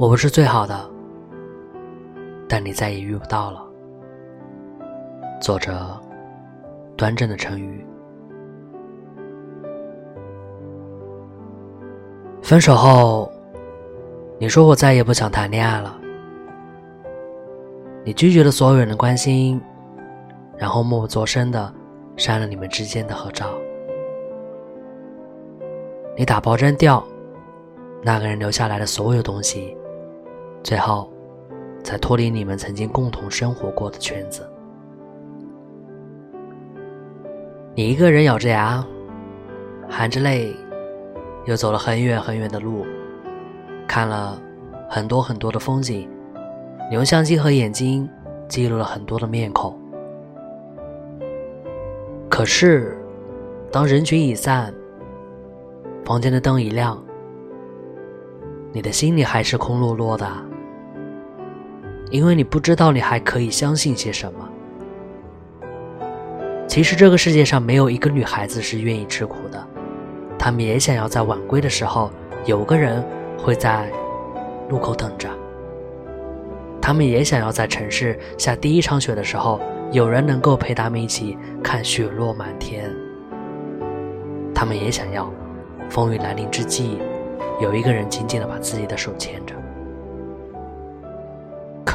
我不是最好的，但你再也遇不到了。作者：端正的成语。分手后，你说我再也不想谈恋爱了。你拒绝了所有人的关心，然后默不作声的删了你们之间的合照。你打包扔掉那个人留下来的所有东西。最后，才脱离你们曾经共同生活过的圈子。你一个人咬着牙，含着泪，又走了很远很远的路，看了很多很多的风景，你用相机和眼睛记录了很多的面孔。可是，当人群已散，房间的灯一亮，你的心里还是空落落的。因为你不知道你还可以相信些什么。其实这个世界上没有一个女孩子是愿意吃苦的，她们也想要在晚归的时候有个人会在路口等着。她们也想要在城市下第一场雪的时候有人能够陪她们一起看雪落满天。她们也想要风雨来临之际有一个人紧紧的把自己的手牵着。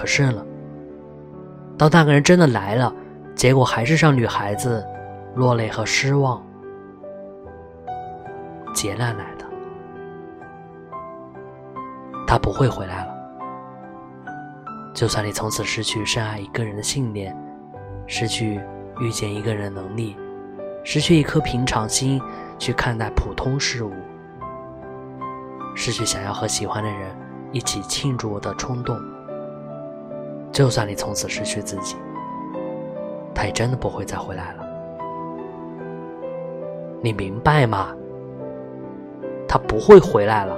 是了，当那个人真的来了，结果还是让女孩子落泪和失望，劫难来的。他不会回来了。就算你从此失去深爱一个人的信念，失去遇见一个人的能力，失去一颗平常心去看待普通事物，失去想要和喜欢的人一起庆祝的冲动。就算你从此失去自己，他也真的不会再回来了。你明白吗？他不会回来了。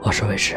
我是魏迟。